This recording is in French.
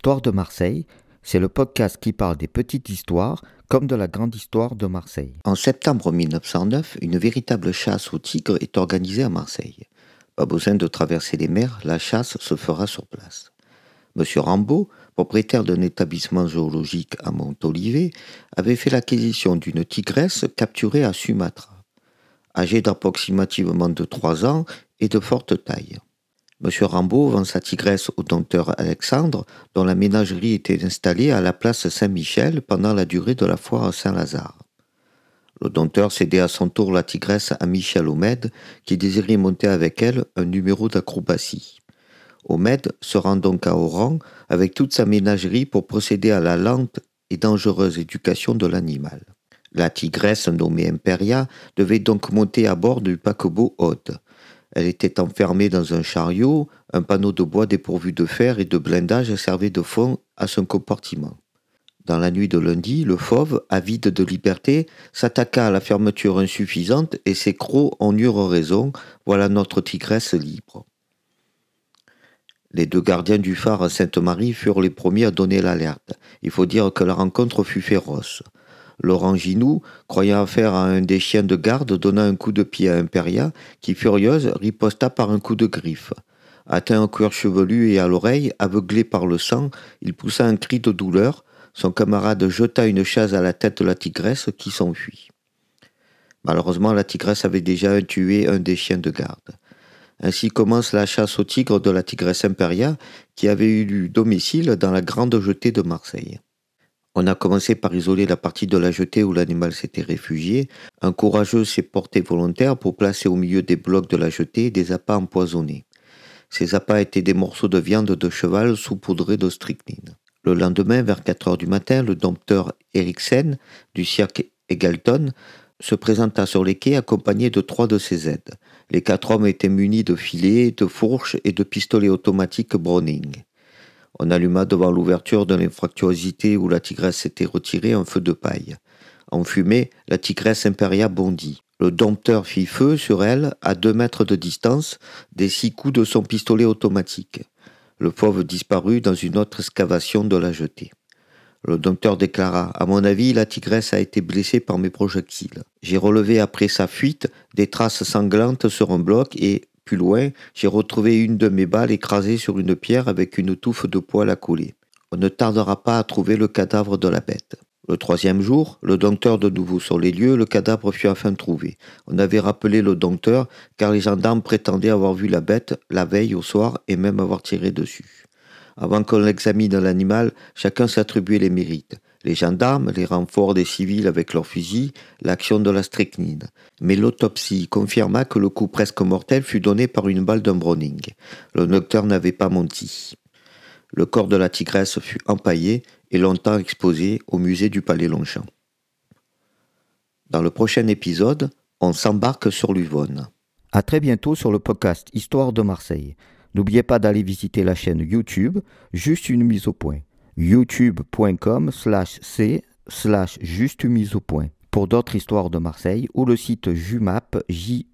Histoire de Marseille, c'est le podcast qui parle des petites histoires comme de la grande histoire de Marseille. En septembre 1909, une véritable chasse au tigre est organisée à Marseille. Pas besoin de traverser les mers, la chasse se fera sur place. Monsieur Rambaud, propriétaire d'un établissement zoologique à Montolivet, avait fait l'acquisition d'une tigresse capturée à Sumatra, âgée d'approximativement de 3 ans et de forte taille. Monsieur Rambaud vend sa tigresse au docteur Alexandre, dont la ménagerie était installée à la place Saint-Michel pendant la durée de la foire Saint-Lazare. Le dompteur cédait à son tour la tigresse à Michel Omed, qui désirait monter avec elle un numéro d'acrobatie. Omed se rend donc à Oran avec toute sa ménagerie pour procéder à la lente et dangereuse éducation de l'animal. La tigresse nommée Imperia devait donc monter à bord du paquebot Aude. Elle était enfermée dans un chariot, un panneau de bois dépourvu de fer et de blindage servait de fond à son compartiment. Dans la nuit de lundi, le fauve, avide de liberté, s'attaqua à la fermeture insuffisante et ses crocs en eurent raison. Voilà notre tigresse libre. Les deux gardiens du phare Sainte-Marie furent les premiers à donner l'alerte. Il faut dire que la rencontre fut féroce. Laurent Ginoux, croyant affaire à un des chiens de garde, donna un coup de pied à Imperia, qui, furieuse, riposta par un coup de griffe. Atteint au cuir chevelu et à l'oreille, aveuglé par le sang, il poussa un cri de douleur. Son camarade jeta une chaise à la tête de la tigresse qui s'enfuit. Malheureusement, la tigresse avait déjà tué un des chiens de garde. Ainsi commence la chasse au tigre de la tigresse Imperia, qui avait eu domicile dans la grande jetée de Marseille. On a commencé par isoler la partie de la jetée où l'animal s'était réfugié. Un courageux s'est porté volontaire pour placer au milieu des blocs de la jetée des appâts empoisonnés. Ces appâts étaient des morceaux de viande de cheval saupoudrés de strychnine. Le lendemain, vers 4 heures du matin, le dompteur Eriksen du cirque Egalton se présenta sur les quais accompagné de trois de ses aides. Les quatre hommes étaient munis de filets, de fourches et de pistolets automatiques Browning. On alluma devant l'ouverture de l'infractuosité où la tigresse s'était retirée un feu de paille. En fumée, la tigresse impéria bondit. Le dompteur fit feu sur elle à deux mètres de distance des six coups de son pistolet automatique. Le fauve disparut dans une autre excavation de la jetée. Le docteur déclara À mon avis, la tigresse a été blessée par mes projectiles. J'ai relevé après sa fuite des traces sanglantes sur un bloc et, loin, j'ai retrouvé une de mes balles écrasée sur une pierre avec une touffe de poil à coller. On ne tardera pas à trouver le cadavre de la bête. Le troisième jour, le dompteur de nouveau sur les lieux, le cadavre fut enfin trouvé. On avait rappelé le dompteur car les gendarmes prétendaient avoir vu la bête la veille au soir et même avoir tiré dessus. Avant qu'on l'examine l'animal, chacun s'attribuait les mérites les gendarmes, les renforts des civils avec leurs fusils, l'action de la strychnine. Mais l'autopsie confirma que le coup presque mortel fut donné par une balle d'un Browning. Le docteur n'avait pas menti. Le corps de la tigresse fut empaillé et longtemps exposé au musée du Palais Longchamp. Dans le prochain épisode, on s'embarque sur l'Uvonne. À très bientôt sur le podcast Histoire de Marseille. N'oubliez pas d'aller visiter la chaîne YouTube, juste une mise au point youtube.com slash c slash juste mise au point pour d'autres histoires de Marseille ou le site jumap, j